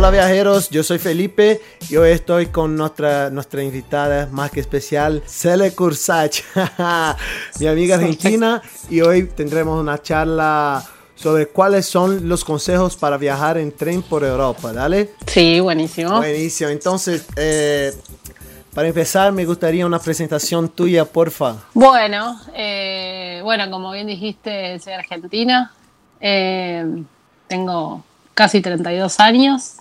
Hola viajeros, yo soy Felipe y hoy estoy con nuestra, nuestra invitada más que especial, Cele Kursach, mi amiga argentina, y hoy tendremos una charla sobre cuáles son los consejos para viajar en tren por Europa, ¿dale? Sí, buenísimo. Buenísimo, entonces, eh, para empezar me gustaría una presentación tuya, porfa. Bueno, eh, bueno, como bien dijiste, soy argentina, eh, tengo casi 32 años.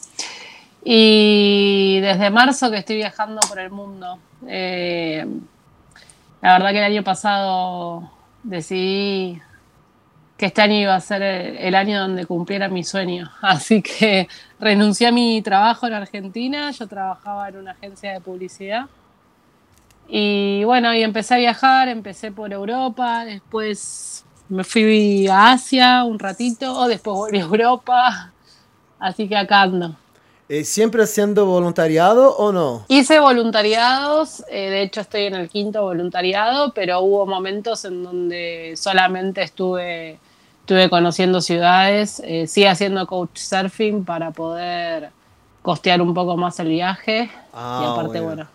Y desde marzo que estoy viajando por el mundo. Eh, la verdad que el año pasado decidí que este año iba a ser el, año donde cumpliera mi sueño. Así que renuncié a mi trabajo en Argentina. Yo trabajaba en una agencia de publicidad. Y bueno, y empecé a viajar, empecé por Europa, después me fui a Asia un ratito, después volví a Europa, así que acá ando. Eh, ¿Siempre haciendo voluntariado o no? Hice voluntariados, eh, de hecho estoy en el quinto voluntariado, pero hubo momentos en donde solamente estuve, estuve conociendo ciudades, eh, sí haciendo coach surfing para poder costear un poco más el viaje Ah, y aparte, bueno. bueno,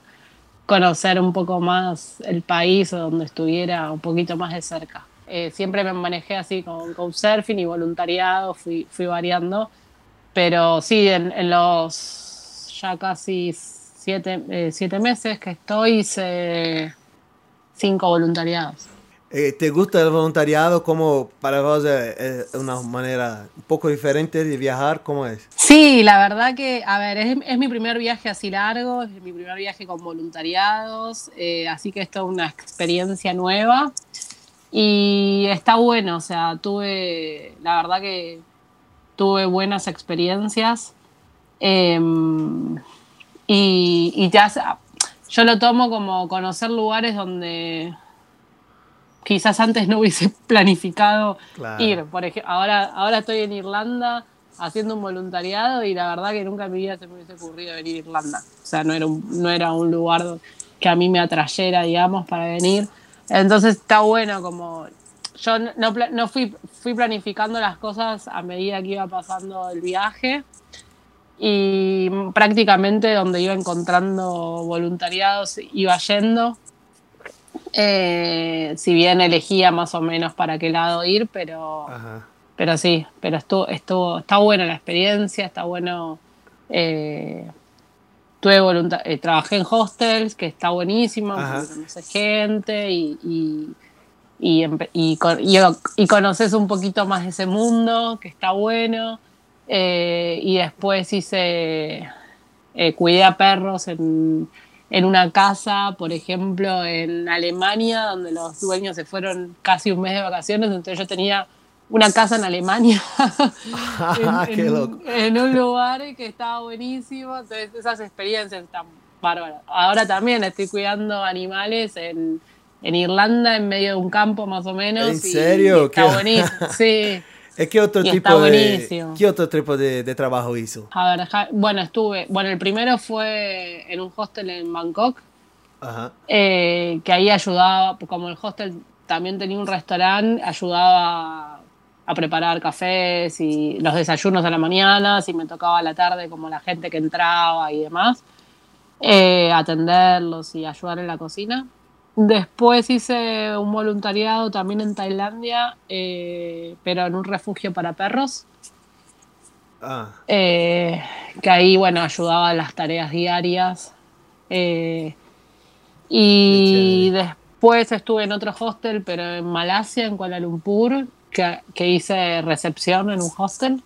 conocer un poco más el país o donde estuviera un poquito más de cerca. Eh, siempre me manejé así con coach surfing y voluntariado, fui, fui variando. Pero sí, en, en los ya casi siete, eh, siete meses que estoy, hice cinco voluntariados. Eh, ¿Te gusta el voluntariado como para vos eh, una manera un poco diferente de viajar? ¿Cómo es? Sí, la verdad que, a ver, es, mi primer viaje así largo, es mi primer viaje con voluntariados, eh, así que esto es una experiencia nueva y está bueno, o sea, tuve, la verdad que tuve buenas experiencias em, y, y ya, yo lo tomo como conocer lugares donde quizás antes no hubiese planificado Claro. ir. Por ejemplo, ahora, ahora estoy en Irlanda haciendo un voluntariado y la verdad que nunca en mi vida se me hubiese ocurrido venir a Irlanda. O sea, no era un, no era un lugar que a mí me atrayera, digamos, para venir. Entonces está bueno como... Yo no- no fui, fui planificando las cosas a medida que iba pasando el viaje y prácticamente donde iba encontrando voluntariados iba yendo. Eh, si bien elegía más o menos para qué lado ir, pero, Ajá. pero sí, pero estuvo, estuvo, está buena la experiencia, está bueno. eh, tuve volunta- eh, trabajé en hostels, que está buenísimo, conoces gente y, y, y, y y- conoces un poquito más de ese mundo, que está bueno. Y después hice, cuidé a perros en, en una casa, por ejemplo, en Alemania, donde los dueños se fueron casi un mes de vacaciones, entonces yo tenía una casa en Alemania, en, Qué loco. en un lugar que estaba buenísimo, entonces esas experiencias están bárbaras. Ahora también estoy cuidando animales en, en Irlanda, en medio de un campo más o menos. ¿En y serio? está Qué- buenísimo, sí. ¿Eh, ¿Qué otro Y tipo de qué otro tipo de, de trabajo hizo? A ver, bueno, estuve, bueno, el primero fue en un hostel en Bangkok, Ajá. eh, que ahí ayudaba, como el hostel también tenía un restaurante, ayudaba a preparar cafés y los desayunos a la mañana, si me tocaba a la tarde como la gente que entraba y demás, eh, atenderlos y ayudar en la cocina. Después hice un voluntariado también en Tailandia, eh, pero en un refugio para perros. Ah, Eh, que ahí, bueno, ayudaba en las tareas diarias. Eh, y después estuve en otro hostel, pero en Malasia, en Kuala Lumpur, que, que hice recepción en un hostel.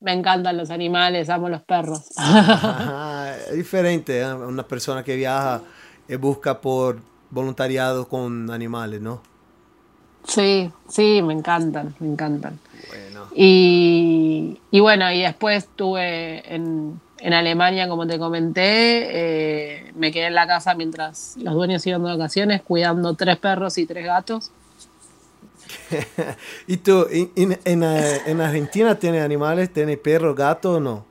Me encantan los animales, amo los perros. Ajá, es diferente, ¿eh? una persona que viaja y busca por voluntariado con animales, ¿no? sí, sí, me encantan, me encantan. Bueno. Y, y bueno, y después estuve en, en Alemania, como te comenté, eh, me quedé en la casa mientras los dueños iban de vacaciones, cuidando tres perros y tres gatos. ¿Y tú, en, en- en, eh, en Argentina tienes animales? ¿Tienes perro, gato o no?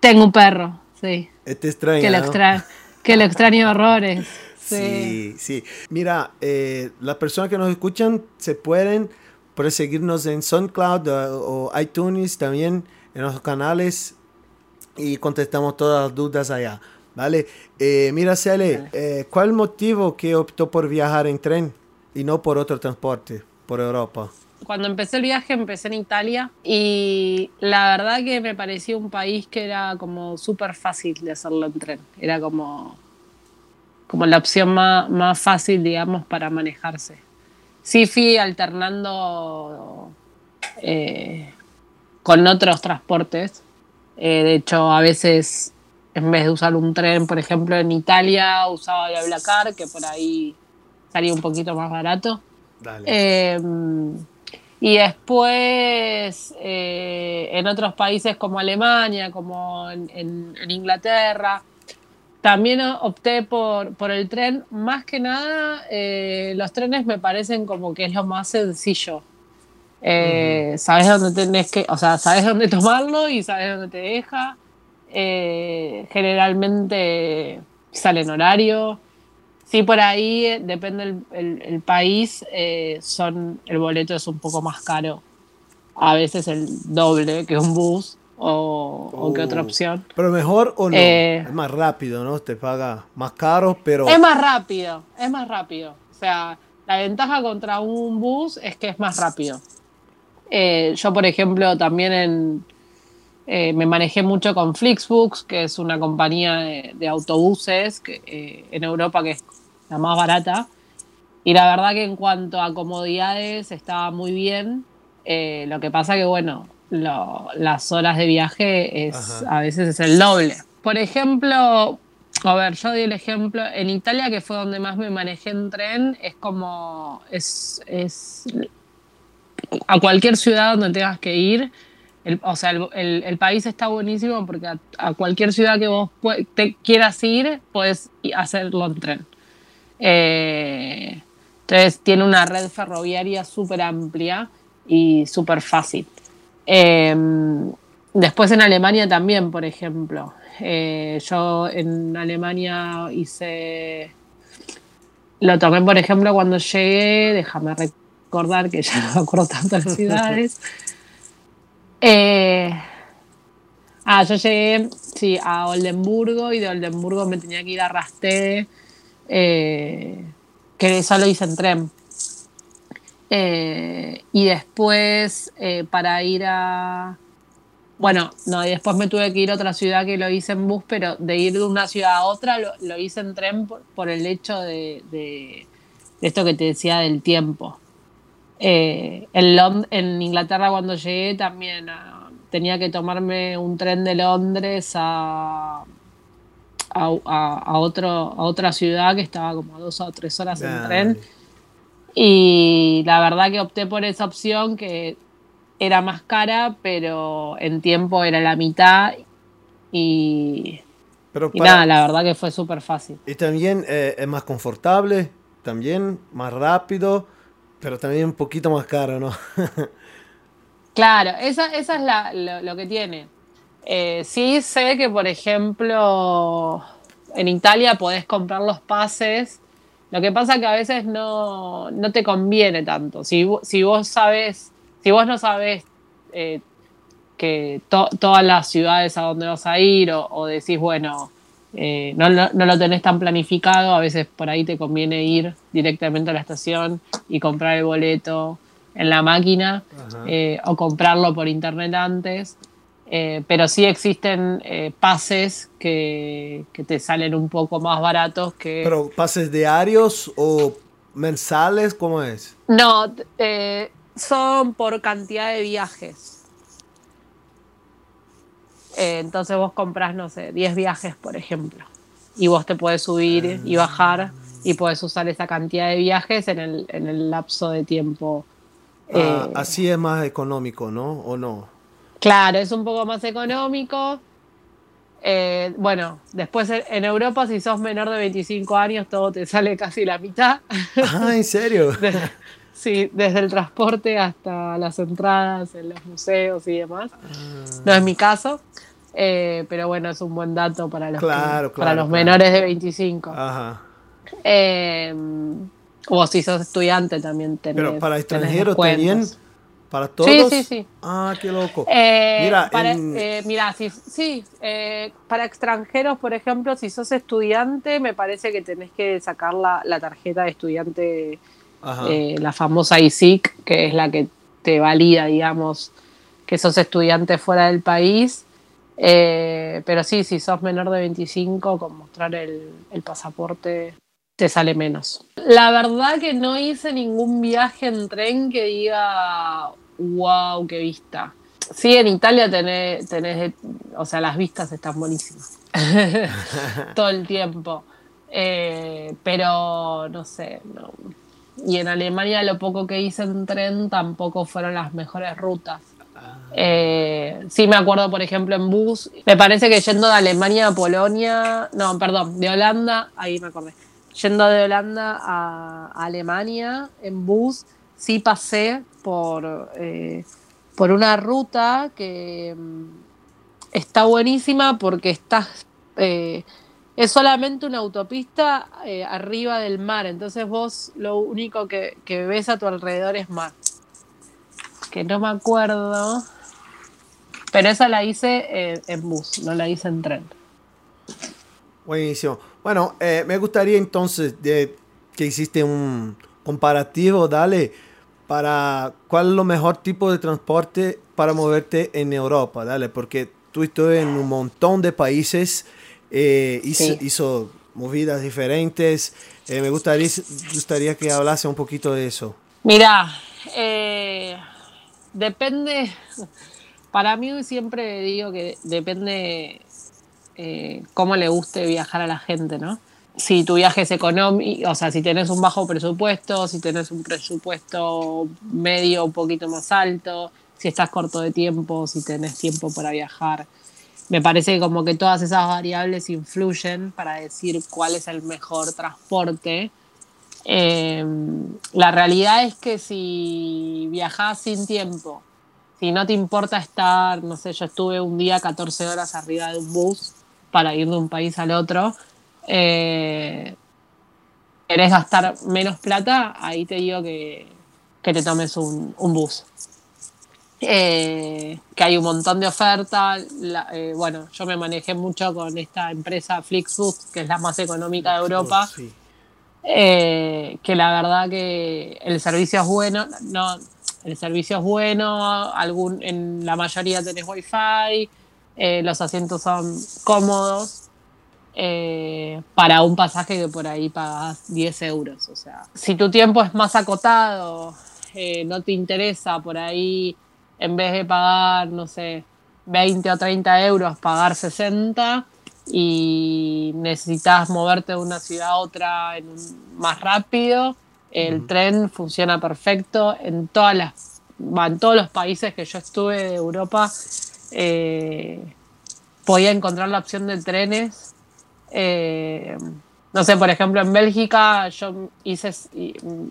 Tengo un perro, sí, Este extraño, que lo, ¿no? extra- Que lo extraño horrores. Sí, sí. Mira, eh, las personas que nos escuchan se pueden, pueden seguirnos en SoundCloud o, o iTunes también en los canales y contestamos todas las dudas allá. ¿Vale? Eh, mira, Cele, eh, ¿cuál motivo que optó por viajar en tren y no por otro transporte por Europa? Cuando empecé el viaje empecé en Italia y la verdad que me parecía un país que era como súper fácil de hacerlo en tren. Era como, como la opción más, más fácil, digamos, para manejarse. Sí fui alternando eh, con otros transportes. Eh, de hecho, a veces en vez de usar un tren, por ejemplo, en Italia, usaba el que por ahí salía un poquito más barato. Eh, y después eh, en otros países como Alemania, como en, Inglaterra, también opté por, por, el tren. Más que nada, eh, los trenes me parecen como que es lo más sencillo. Sabes dónde tenés que, o sea, sabes dónde tomarlo y sabes dónde te deja. Eh, generalmente sale en horario. Sí, por ahí, eh, depende del país, eh, son, el boleto es un poco más caro. A veces el doble que un bus o, que otra uh. opción. Pero mejor o no. es más rápido, ¿no? Te paga más caro, pero... Es más rápido, es más rápido. O sea, la ventaja contra un bus es que es más rápido. yo, por ejemplo, también en, eh, me manejé mucho con Flixbooks, que es una compañía de, autobuses que, eh, en Europa que es la más barata. Y la verdad que en cuanto a comodidades estaba muy bien. Eh, lo que pasa que, bueno, las horas de viaje es, a veces es el doble. Por ejemplo, a ver, yo di el ejemplo, en Italia, que fue donde más me manejé en tren, es como, es, es a cualquier ciudad donde tengas que ir, o sea, el, país está buenísimo porque a, cualquier ciudad que vos te quieras ir, puedes hacerlo en tren. Eh, entonces tiene una red ferroviaria súper amplia y súper fácil. Em, después en Alemania también, por ejemplo. Eh, yo en Alemania hice... Lo tomé, por ejemplo, cuando llegué, déjame recordar que ya no me acuerdo tanto las ciudades. Eh, ah, yo llegué sí, a Oldenburgo y de Oldenburgo me tenía que ir a Rasté, eh, que eso lo hice en tren. Eh, y después para ir a... Bueno, no, y después me tuve que ir a otra ciudad que lo hice en bus, pero de ir de una ciudad a otra lo, hice en tren por, el hecho de, esto que te decía del tiempo. Eh, en, Inglaterra cuando llegué también ah, tenía que tomarme un tren de Londres a, a, otro, a otra ciudad que estaba como dos o tres horas en tren. Y la verdad que opté por esa opción que era más cara, pero en tiempo era la mitad. Y, nada, la verdad que fue súper fácil. Y también eh, es más confortable, también más rápido. Pero también un poquito más caro, ¿no? claro, esa, esa es la, lo, que tiene. Eh, sí sé que, por ejemplo, en Italia podés comprar los pases. Lo que pasa que a veces no, no te conviene tanto. Si, si, vos sabes, si vos no sabes eh, que todas las ciudades a donde vas a ir, o, o decís, bueno, eh, no, lo tenés tan planificado, a veces por ahí te conviene ir directamente a la estación y comprar el boleto en la máquina eh, o comprarlo por internet antes. Eh, pero sí existen pases que, te salen un poco más baratos que... ¿Pero pases diarios o mensales? ¿Cómo es? No, son por cantidad de viajes. Eh, entonces vos compras, no sé, 10 viajes, por ejemplo. Y vos te puedes subir y bajar y puedes usar esa cantidad de viajes en el, en el lapso de tiempo. Ah, eh, así es más económico, ¿no? ¿O no? Claro, es un poco más económico. Eh, bueno, después en Europa, si sos menor de 25 años, todo te sale casi la mitad. Ah, ¿en serio? sí, desde el transporte hasta las entradas en los museos y demás. Ah. No es mi caso. Eh, pero bueno, es un buen dato para los, Claro, para claro, los claro. menores de 25. Ajá. Eh, o si sos estudiante también tenés. Pero para extranjeros también, para todos. Sí, sí, sí. Ah, qué loco. Eh, Mira, para, en- eh, mira, si, sí, eh, para extranjeros, por ejemplo, si sos estudiante, me parece que tenés que sacar la, la tarjeta de estudiante, eh, la famosa ISIC, que es la que te valida, digamos, que sos estudiante fuera del país. Pero sí, si sos menor de 25, con mostrar el, el pasaporte te sale menos. La verdad que no hice ningún viaje en tren que diga, wow, qué vista. Sí, en Italia tenés, tenés, o sea, las vistas están buenísimas. Todo el tiempo. Eh, pero, no sé, no. Y en Alemania lo poco que hice en tren tampoco fueron las mejores rutas. Eh, sí, me acuerdo, por ejemplo, en bus. Me parece que yendo de Alemania a Polonia, no, perdón, de Holanda, ahí me acordé. Yendo de Holanda a, Alemania en bus, sí pasé por, eh, por una ruta que mm, está buenísima porque estás. eh, es solamente una autopista eh, arriba del mar, entonces vos lo único que, ves a tu alrededor es mar. Que no me acuerdo. Pero esa la hice en bus, no la hice en tren. Buenísimo. Bueno, eh, me gustaría entonces de que hiciste un comparativo, dale, para cuál es lo mejor tipo de transporte para moverte en Europa, dale, porque tú estás en un montón de países, eh, hizo, Sí. hizo movidas diferentes. eh, me gustaría, gustaría que hablase un poquito de eso. Mira, eh, depende. Para mí siempre digo que depende eh, cómo le guste viajar a la gente, ¿no? Si tu viaje es económico, o sea, si tenés un bajo presupuesto, si tenés un presupuesto medio un poquito más alto, si estás corto de tiempo, si tenés tiempo para viajar. Me parece que como que todas esas variables influyen para decir cuál es el mejor transporte. Eh, la realidad es que si viajás sin tiempo, si no te importa estar, no sé, yo estuve un día 14 horas arriba de un bus para ir de un país al otro, eh, querés gastar menos plata, ahí te digo que, que te tomes un, un bus. Eh, que hay un montón de ofertas. eh, bueno, yo me manejé mucho con esta empresa Flixbus, que es la más económica de Europa. Sí. Eh, que la verdad que el servicio es bueno, no, el servicio es bueno, algún, en la mayoría tenés wifi, eh, los asientos son cómodos, eh, para un pasaje que por ahí pagas 10 euros. O sea, si tu tiempo es más acotado, eh, no te interesa por ahí, en vez de pagar, no sé, 20 o 30 euros, pagar 60 y necesitas moverte de una ciudad a otra en un- más rápido, el tren funciona perfecto en todas las en todos los países que yo estuve de Europa eh, podía encontrar la opción de trenes eh, no sé por ejemplo en Bélgica yo hice mm,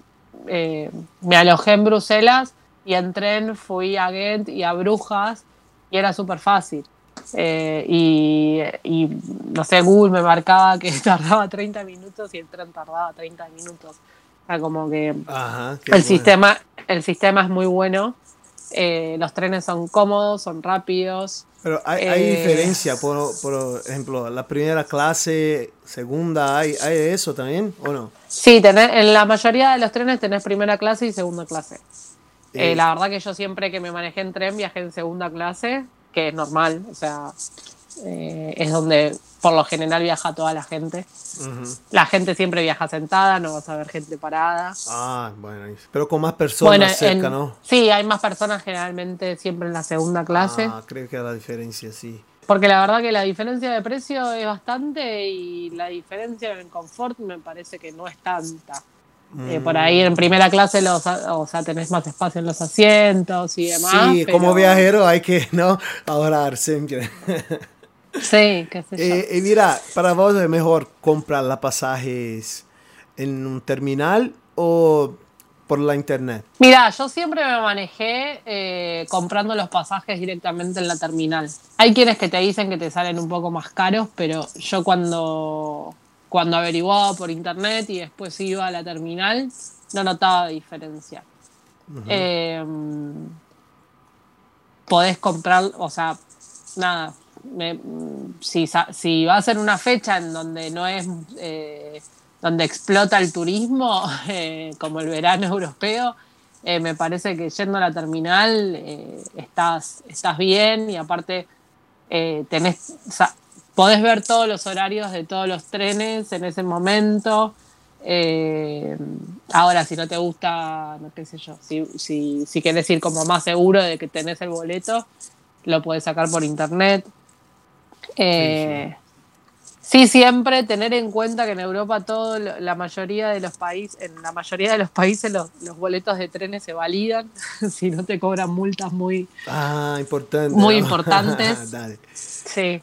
eh, me alojé en Bruselas y en tren fui a Ghent y a Brujas y era súper fácil eh, y, y, no sé, Google me marcaba que tardaba 30 minutos y el tren tardaba 30 minutos. O sea, como que Ajá. el bueno. sistema, el sistema es muy bueno. Eh, los trenes son cómodos, son rápidos. Pero hay, hay Eh, diferencia, por, por ejemplo, la primera clase, segunda, ¿hay, ¿hay eso también o no? Sí, tenés- en la mayoría de los trenes tenés primera clase y segunda clase. Eh, Eh, la verdad que yo siempre que me manejé en tren viajé en segunda clase, que es normal, o sea, eh, es donde por lo general viaja toda la gente. ujú. La gente siempre viaja sentada, no vas a ver gente parada. Ah, bueno, pero con más personas cerca, en- ¿no? sí, hay más personas generalmente siempre en la segunda clase, Ah, creo que la diferencia, sí. porque la verdad que la diferencia de precio es bastante y la diferencia en confort me parece que no es tanta. Eh, por ahí en primera clase los, o sea, tenés más espacio en los asientos y demás. Sí, pero- como viajero hay que no ahorrar siempre. Sí, sé yo. Eh, y mira, para vos es mejor comprar los pasajes en un terminal o por la internet? Mira, yo siempre me manejé eh, comprando los pasajes directamente en la terminal. Hay quienes que te dicen que te salen un poco más caros, pero yo cuando, cuando averiguaba por internet y después iba a la terminal, no notaba diferencia. Em, podés comprar, o sea, nada, si, si, va a ser una fecha en donde no es, eh, donde explota el turismo, eh, como el verano europeo, eh, me parece que yendo a la terminal estás, estás bien y aparte tenés, podés ver todos los horarios de todos los trenes en ese momento. ahora, si no te gusta, no qué sé yo, si, si, si quieres ir como más seguro de que tenés el boleto, lo puedes sacar por internet. Eh, sí, siempre tener en cuenta que en Europa todo, la mayoría de los países, en la mayoría de los países los, boletos de trenes se validan, si no te cobran multas muy, ah, importante, muy importantes. Sí.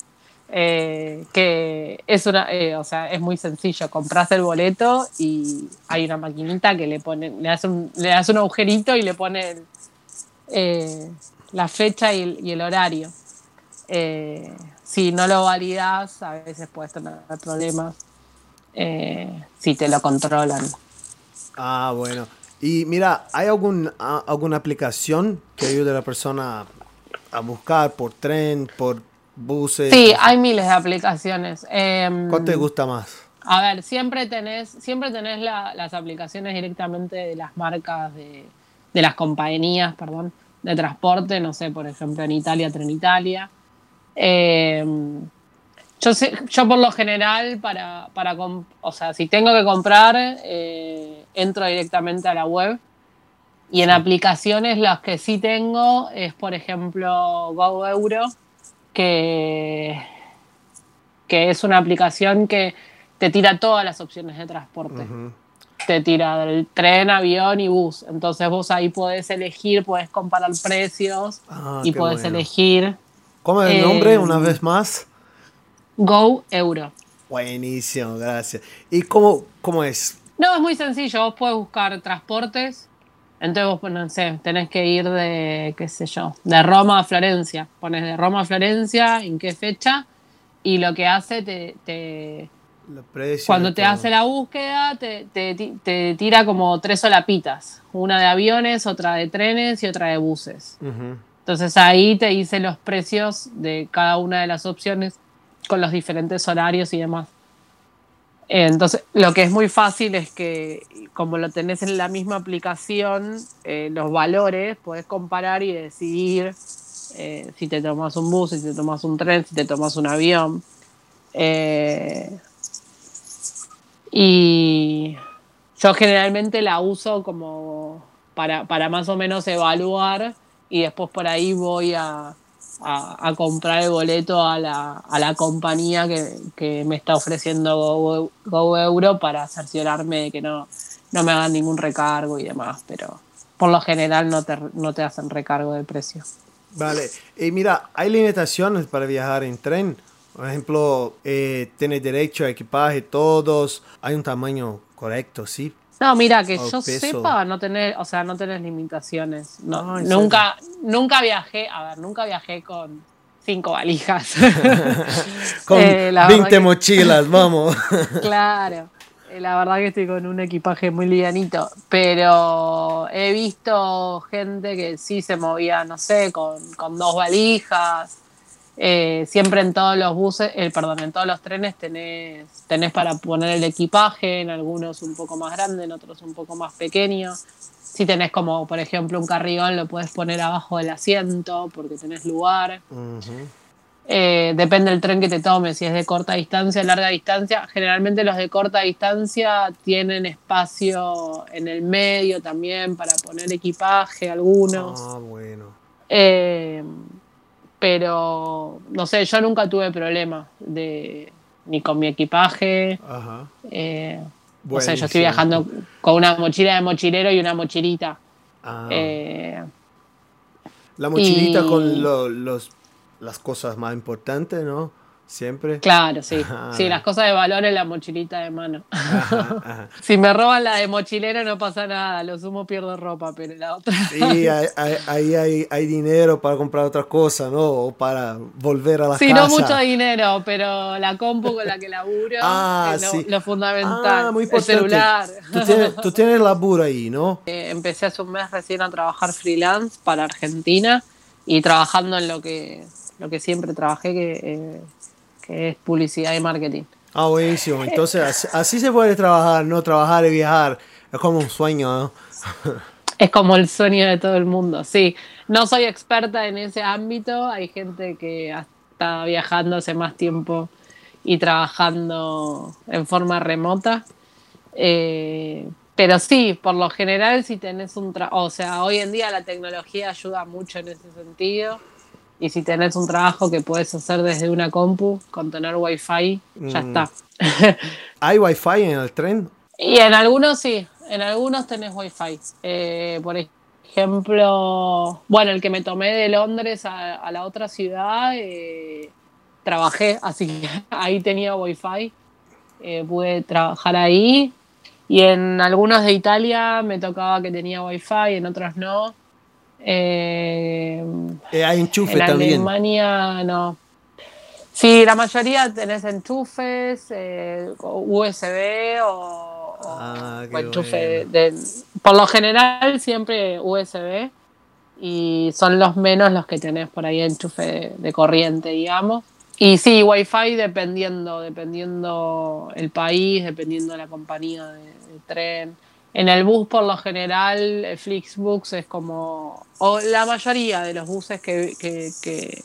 Eh, que es una, eh, o sea, es muy sencillo, compras el boleto y hay una maquinita que le pone, le das un, le das un agujerito y le pone la fecha y el, horario. Si no lo validas, a veces puedes tener problemas eh, si te lo controlan. Ah, bueno. Y mira, ¿hay algún, alguna aplicación que ayude a la persona a buscar por tren, por buses? Sí, hay miles de aplicaciones. Em, ¿Cuál te gusta más? A ver, siempre tenés, siempre tenés las aplicaciones directamente de las marcas, de, de las compañías, perdón, de transporte, no sé, por ejemplo, en Italia, Trenitalia. Eh, yo, sé, yo por lo general, para, para o sea, si tengo que comprar, eh, entro directamente a la web. Y en aplicaciones las que sí tengo es, por ejemplo, GoEuro, que, que es una aplicación que te tira todas las opciones de transporte. Te tira del tren, avión y bus. Entonces vos ahí podés elegir, podés comparar precios ah, y podés elegir ¿Cómo es el nombre una em, vez más? Go Euro. Buenísimo, gracias. ¿Y cómo, cómo es? No, es muy sencillo. Vos podés buscar transportes. Entonces vos, no sé, tenés que ir de, qué sé yo, de Roma a Florencia. Pones de Roma a Florencia, en qué fecha. Y lo que hace, te, cuando te hace la búsqueda, te, te, tira como tres solapitas. Una de aviones, otra de trenes y otra de buses. Entonces ahí te dice los precios de cada una de las opciones con los diferentes horarios y demás. Entonces, lo que es muy fácil es que, como lo tenés en la misma aplicación, eh, los valores, podés comparar y decidir eh, si te tomas un bus, si te tomas un tren, si te tomas un avión. Eh, y yo generalmente la uso como para, para más o menos evaluar y después por ahí voy a, comprar el boleto a la, compañía que, me está ofreciendo Go, Euro para cerciorarme de que no, no me hagan ningún recargo y demás, pero por lo general no te, no te hacen recargo de precio. Vale, y mira, hay limitaciones para viajar en tren. Por ejemplo, eh, tienes derecho a equipaje todos, hay un tamaño correcto, ¿sí? No, mira, que yo sepa, no tener, o sea, no tener limitaciones. No, nunca, nunca viajé, a ver, nunca viajé con cinco valijas. con 20 eh, mochilas, vamos. claro. Eh, la verdad que estoy con un equipaje muy livianito, pero he visto gente que sí se movía, no sé, con, con dos valijas, eh, siempre en todos los buses, eh, perdón, en todos los trenes tenés, tenés para poner el equipaje, en algunos un poco más grande, en otros un poco más pequeño. Si tenés como, por ejemplo, un carrigón, lo puedes poner abajo del asiento porque tenés lugar. Eh, depende del tren que te tome, si es de corta distancia, larga distancia. Generalmente los de corta distancia tienen espacio en el medio también para poner equipaje, algunos. Ah, bueno. Pero no sé, yo nunca tuve problema de ni con mi equipaje. Ajá. Eh, o sea, yo estoy viajando con una mochila de mochilero y una mochilita. Ah. Eh, la mochilita con los, las cosas más importantes, ¿no? ¿Siempre? Claro, sí. Ah, sí, las cosas de valor en la mochilita de mano. si me roban la de mochilera no pasa nada, lo sumo pierdo ropa, pero la otra... sí, ahí hay, hay, dinero para comprar otras cosas, ¿no? O para volver a la casa. Sí, no mucho dinero, pero la compu con la que laburo ah, es lo, sí. lo, fundamental. Ah, muy importante. El celular. Tú tienes, tú tienes laburo ahí, ¿no? Eh, empecé hace un mes recién a trabajar freelance para Argentina y trabajando en lo que, lo que siempre trabajé, que... Eh, que es publicidad y marketing. Ah, buenísimo. Entonces, así, se puede trabajar, no trabajar y viajar. Es como un sueño, ¿no? es como el sueño de todo el mundo, sí. No soy experta en ese ámbito. Hay gente que está viajando hace más tiempo y trabajando en forma remota. Eh, pero sí, por lo general, si tenés un trabajo, o sea, hoy en día la tecnología ayuda mucho en ese sentido y si tenés un trabajo que puedes hacer desde una compu con tener wifi, ya Mm. está. ¿Hay wifi en el tren? Y en algunos sí, en algunos tenés wifi. Eh, por ejemplo, bueno, el que me tomé de Londres a, a la otra ciudad, eh, trabajé, así que ahí tenía wifi. Eh, pude trabajar ahí. Y en algunos de Italia me tocaba que tenía wifi, en otros no. Eh, Eh, hay enchufe en también. Alemania no. Sí, la mayoría tenés enchufes, eh, USB o, o- Ah, o enchufe bueno. de, por lo general siempre USB y son los menos los que tenés por ahí enchufe de, de corriente, digamos. Y sí, Wi-Fi dependiendo, dependiendo el país, dependiendo la compañía de, de tren. En el bus, por lo general, eh, Flixbus es como. O la mayoría de los buses que, que, que,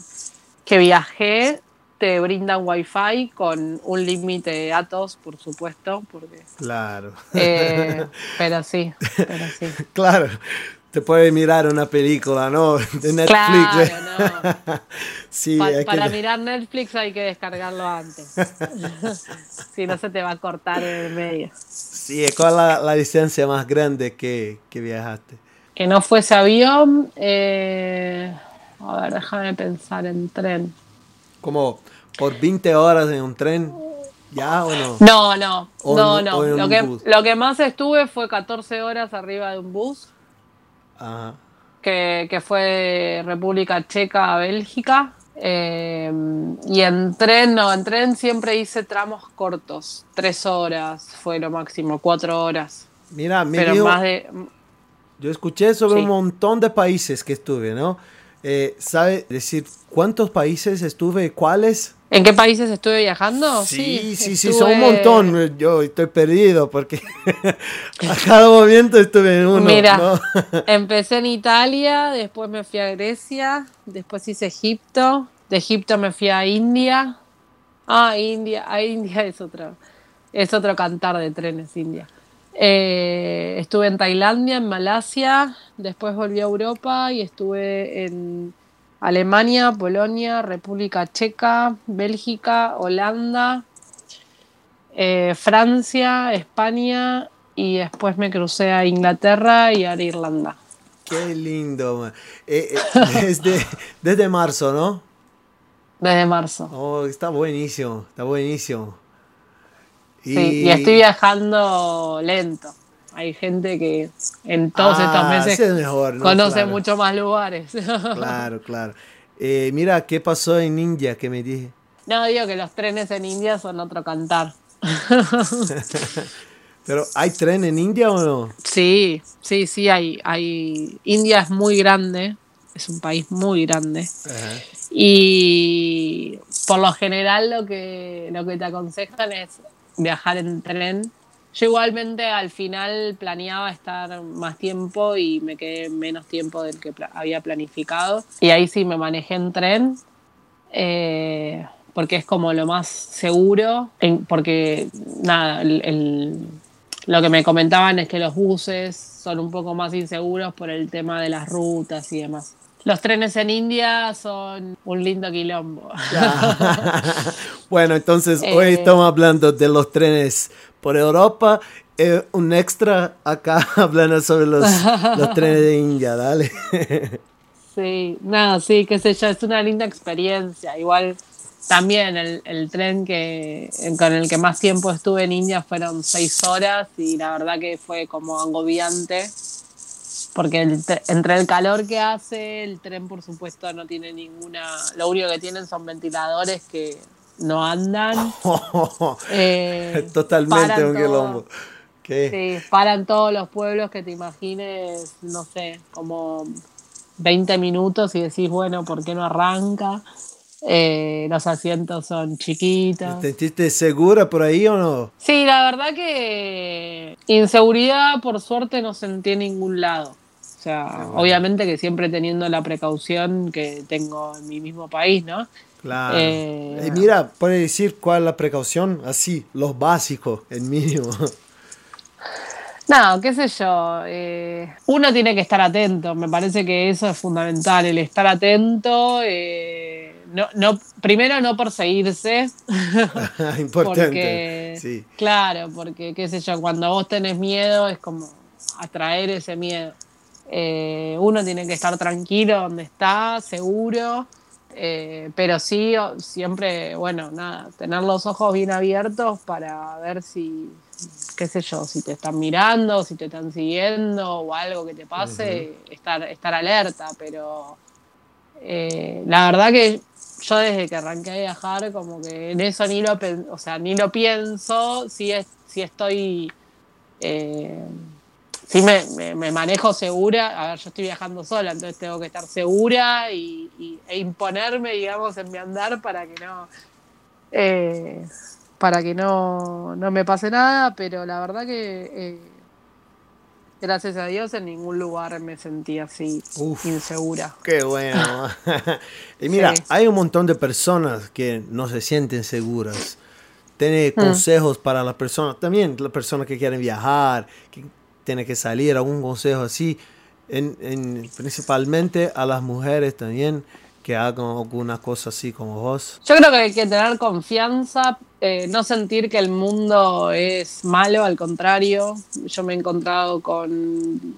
que viajé te brindan Wi-Fi con un límite de datos, por supuesto, porque. Claro. eh, pero sí, pero sí. claro. Te puedes mirar una película, ¿no? De Netflix. Claro, no. sí, Pa- hay que- para mirar Netflix hay que descargarlo antes. si no se te va a cortar en el medio. sí, ¿cuál es la, la distancia más grande que, que viajaste? Que no fuese avión. eh, a ver, déjame pensar en tren. Como por 20 horas en un tren, ¿ya o no? No, no, O no, no. Lo que, lo que más estuve fue 14 horas arriba de un bus, Ajá. que, que fue República Checa a Bélgica. eh, y en tren, no, en tren siempre hice tramos cortos. Tres horas fue lo máximo, cuatro horas. Mira, me Pero más de. Yo escuché sobre Sí. un montón de países que estuve, ¿no? Eh, ¿Sabe decir cuántos países estuve? ¿Cuáles? ¿En qué países estuve viajando? Sí, sí, sí, estuve- son un montón. Yo estoy perdido porque a cada momento estuve en uno. Mira, ¿no? empecé en Italia, después me fui a Grecia, después hice Egipto, de Egipto me fui a India. Ah, India, a India es otro, es otro cantar de trenes, India. Eh, estuve en Tailandia, en Malasia, después volví a Europa y estuve en Alemania, Polonia, República Checa, Bélgica, Holanda, eh, Francia, España y después me crucé a Inglaterra y a Irlanda. Qué lindo. man. Eh, eh, desde, desde marzo, ¿no? Desde marzo. Oh, está buenísimo, está buenísimo. Y, Sí, y estoy viajando lento. Hay gente que en todos estos Ah, meses sí es mejor, ¿no? conoce Claro. mucho más lugares. Claro, claro. Eh, mira, ¿qué pasó en India que me dije? no, digo que los trenes en India son otro cantar. Pero, ¿hay tren en India o no? Sí, sí, sí, hay, hay. India es muy grande, es un país muy grande. Ajá. Y por lo general lo que, lo que te aconsejan es viajar en tren. Yo igualmente al final planeaba estar más tiempo y me quedé menos tiempo del que había planificado. Y ahí sí me manejé en tren, eh, porque es como lo más seguro, porque nada, el- lo que me comentaban es que los buses son un poco más inseguros por el tema de las rutas y demás. Los trenes en India son un lindo quilombo. Bueno, entonces hoy Eh. estamos hablando de los trenes por Europa. Eh, un extra acá hablando sobre los, los trenes de India, dale. Sí, nada, sí, qué sé yo, es una linda experiencia. Igual también el, tren que con el que más tiempo estuve en India fueron seis horas y la verdad que fue como agobiante porque entre el calor que hace, el tren por supuesto no tiene ninguna, lo único que tienen son ventiladores que no andan. Eh, Totalmente un quilombo. Sí, paran todos los pueblos que te imagines, no sé, como 20 minutos y decís, bueno, ¿por qué no arranca? Eh, los asientos son chiquitos. ¿Te sentiste segura por ahí o no? Sí, la verdad que inseguridad por suerte no sentí en ningún lado. O sea, obviamente que siempre teniendo la precaución que tengo en mi mismo país, ¿no? Claro. Eh, mira, puede decir cuál es la precaución, así, los básicos, el mínimo. No, qué sé yo. Eh, uno tiene que estar atento. Me parece que eso es fundamental, el estar atento. Eh, no, no, primero no perseguirse. Importante. sí. Claro, porque qué sé yo, cuando vos tenés miedo es como atraer ese miedo. Eh, uno tiene que estar tranquilo donde está, seguro. pero sí, siempre, bueno, nada, tener los ojos bien abiertos para ver si, qué sé yo, si te están mirando, si te están siguiendo o algo que te pase, estar, estar alerta, pero eh, la verdad que yo desde que arranqué a viajar, como que en eso ni lo, o sea, ni lo pienso, si, es, si estoy, eh, si me, manejo segura, a ver, yo estoy viajando sola, entonces tengo que estar segura y, e imponerme, digamos, en mi andar para que no... Eh, para que no, me pase nada, pero la verdad que eh, gracias a Dios en ningún lugar me sentí así insegura. Qué bueno. y mira, hay un montón de personas que no se sienten seguras. Tiene hmm. consejos para las personas, también las personas que quieren viajar, que tienen que salir, algún consejo así, en, principalmente a las mujeres también que hagan alguna cosa así como vos? Yo creo que hay que tener confianza, eh, no sentir que el mundo es malo, al contrario. Yo me he encontrado con.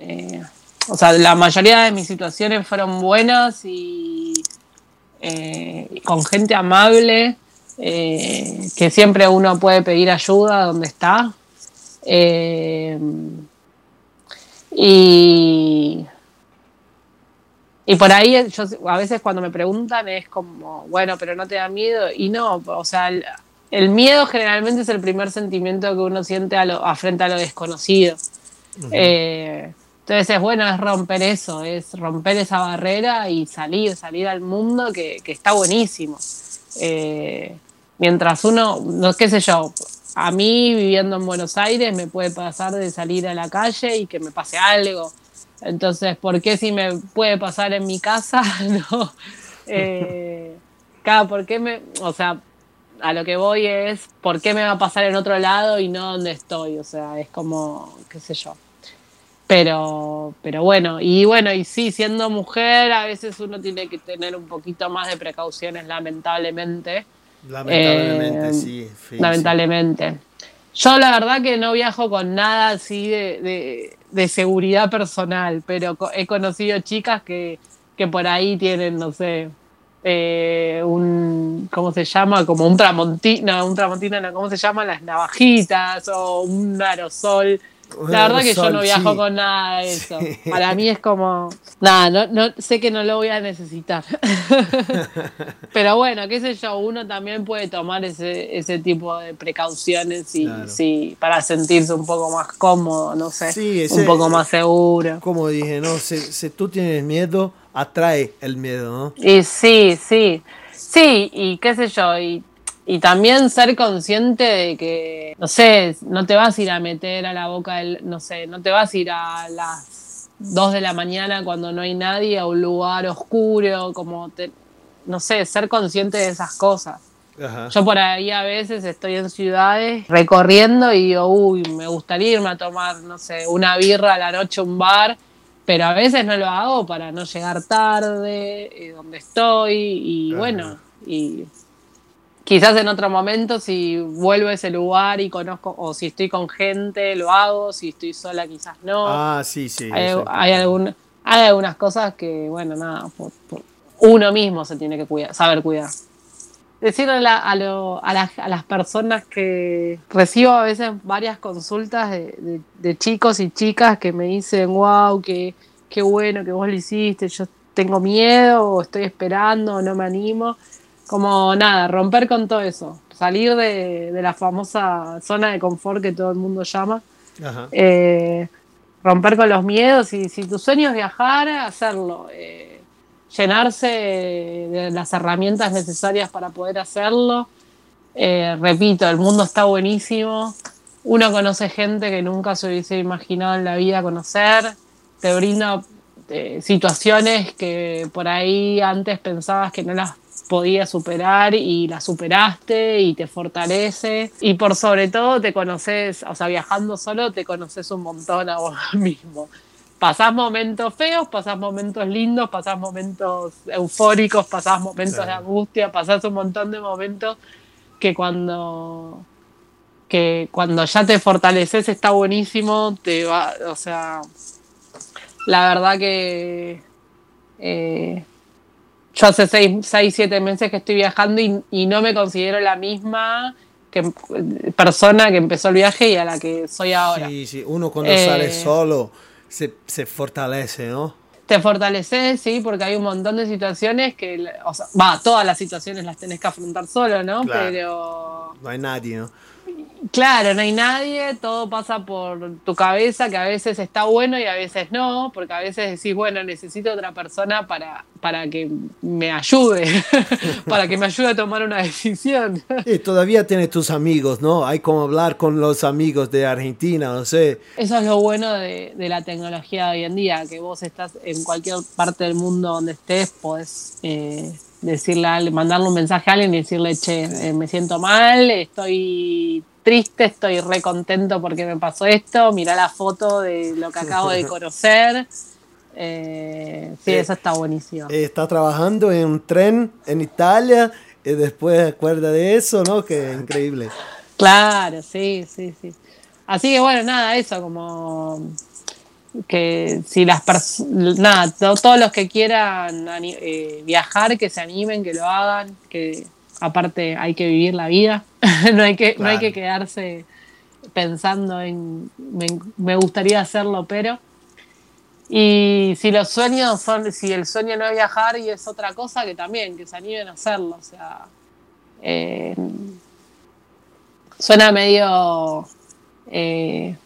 Eh, o sea, la mayoría de mis situaciones fueron buenas y eh, con gente amable, que siempre uno puede pedir ayuda donde está. Y y por ahí yo a veces cuando me preguntan es como, bueno, pero no te da miedo. Y no, o sea, el, miedo generalmente es el primer sentimiento que uno siente a, lo, a frente a lo desconocido. Eh, entonces es bueno, es romper eso, es romper esa barrera y salir, salir al mundo que, está buenísimo. Eh, mientras uno, no qué sé yo, a mí viviendo en Buenos Aires me puede pasar de salir a la calle y que me pase algo entonces, ¿por qué si me puede pasar en mi casa? no. Eh, ¿por qué me.? O sea, a lo que voy es, ¿por qué me va a pasar en otro lado y no donde estoy? O sea, es como, qué sé yo. Pero, pero bueno, y bueno, y sí, siendo mujer, a veces uno tiene que tener un poquito más de precauciones, lamentablemente. Lamentablemente, eh, sí. lamentablemente. Yo la verdad que no viajo con nada así de de seguridad personal, pero he conocido chicas que, que por ahí tienen, no sé, eh, un, ¿cómo se llama? Como un tramontina, un tramontina, no, ¿cómo se llama? Las navajitas o un aerosol la verdad que yo no viajo con nada de eso. Para mí es como, nada, no, no, sé que no lo voy a necesitar. Pero bueno, qué sé yo, uno también puede tomar ese, ese tipo de precauciones y sí, para sentirse un poco más cómodo, no sé, un poco más seguro. Como dije, ¿no? Si, si tú tienes miedo, atrae el miedo, ¿no? Y sí, sí. Sí, y qué sé yo, y y también ser consciente de que, no sé, no te vas a ir a meter a la boca del, no sé, no te vas a ir a las 2 de la mañana cuando no hay nadie a un lugar oscuro, como, te, no sé, ser consciente de esas cosas. Yo por ahí a veces estoy en ciudades recorriendo y digo, uy, me gustaría irme a tomar, no sé, una birra a la noche, un bar, pero a veces no lo hago para no llegar tarde, eh, donde estoy, y bueno, y Quizás en otro momento, si vuelvo a ese lugar y conozco, o si estoy con gente, lo hago, si estoy sola, quizás no. Ah, sí, sí. Hay, hay, hay algunas cosas que, bueno, nada, uno mismo se tiene que cuidar, saber cuidar. decirle a, las, personas que recibo a veces varias consultas de, chicos y chicas que me dicen, wow, qué, qué bueno que vos lo hiciste, yo tengo miedo o estoy esperando o no me animo. Como nada, romper con todo eso, salir de, la famosa zona de confort que todo el mundo llama. Eh, romper con los miedos y si tu sueño es viajar, hacerlo. Eh, llenarse de las herramientas necesarias para poder hacerlo. Eh, repito, el mundo está buenísimo. Uno conoce gente que nunca se hubiese imaginado en la vida conocer. Te brinda eh, situaciones que por ahí antes pensabas que no las podías superar y las superaste y te fortalece. Y por sobre todo te conoces, o sea, viajando solo te conoces un montón a vos mismo pasás momentos feos, pasás momentos lindos, pasás momentos eufóricos, pasás momentos de angustia, pasás un montón de momentos que cuando que cuando ya te fortaleces está buenísimo, te va, o sea, la verdad que eh, yo hace 6, 7 meses que estoy viajando y, no me considero la misma que, persona que empezó el viaje y a la que soy ahora. Sí, sí, uno cuando sale eh, solo se, se fortalece, ¿no? Te fortaleces, sí, porque hay un montón de situaciones que, o sea, va, todas las situaciones las tenés que afrontar solo, ¿no? Pero... No hay nadie, ¿no? Claro, no hay nadie, todo pasa por tu cabeza, que a veces está bueno y a veces no, porque a veces decís, bueno, necesito otra persona para, para que me ayude, para que me ayude a tomar una decisión. Y todavía tienes tus amigos, ¿no? Hay como hablar con los amigos de Argentina, no sé. Eso es lo bueno de, de la tecnología de hoy en día, que vos estás en cualquier parte del mundo donde estés, podés... Eh, decirle, mandarle un mensaje a alguien y decirle, che, eh, me siento mal, estoy triste, estoy re contento porque me pasó esto, mira la foto de lo que acabo de conocer. Eh, sí, eso está buenísimo. Eh, está trabajando en un tren en Italia y después acuerda de eso, ¿no? Que increíble. Claro, sí, sí, sí. Así que bueno, nada, eso como que si las nada, todos los que quieran eh, viajar, que se animen, que lo hagan, que aparte hay que vivir la vida, no, hay que, no hay que quedarse pensando en me, gustaría hacerlo, pero... Y si los sueños son, si el sueño no es viajar y es otra cosa, que también, que se animen a hacerlo. O sea, eh, suena medio eh,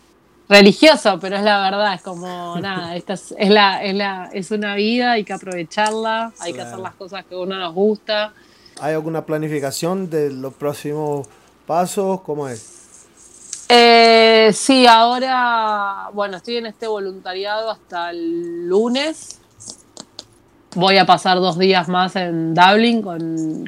religioso, pero es la verdad, es como nada, esta es, la, es, la, es una vida, hay que aprovecharla, hay que hacer las cosas que a uno nos gusta ¿Hay alguna planificación de los próximos pasos? ¿Cómo es? Eh, sí, ahora, bueno, estoy en este voluntariado hasta el lunes. Voy a pasar dos días más en Dublin con,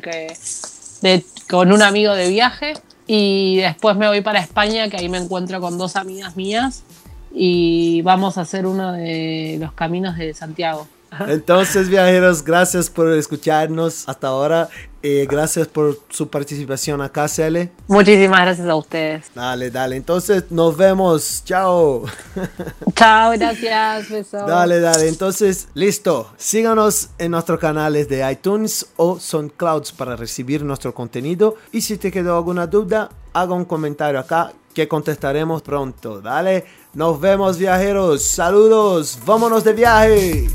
con un amigo de viaje y después me voy para España, que ahí me encuentro con dos amigas mías y vamos a hacer uno de los caminos de Santiago. Entonces, viajeros, gracias por escucharnos hasta ahora. Eh, gracias por su participación acá, Cele. Muchísimas gracias a ustedes. Dale, dale. Entonces, nos vemos. Chao. Chao, gracias. Beso. Dale, dale. Entonces, listo. Síganos en nuestros canales de iTunes o SoundClouds para recibir nuestro contenido. Y si te quedó alguna duda, haga un comentario acá que contestaremos pronto. Dale. Nos vemos, viajeros. Saludos. Vámonos de viaje.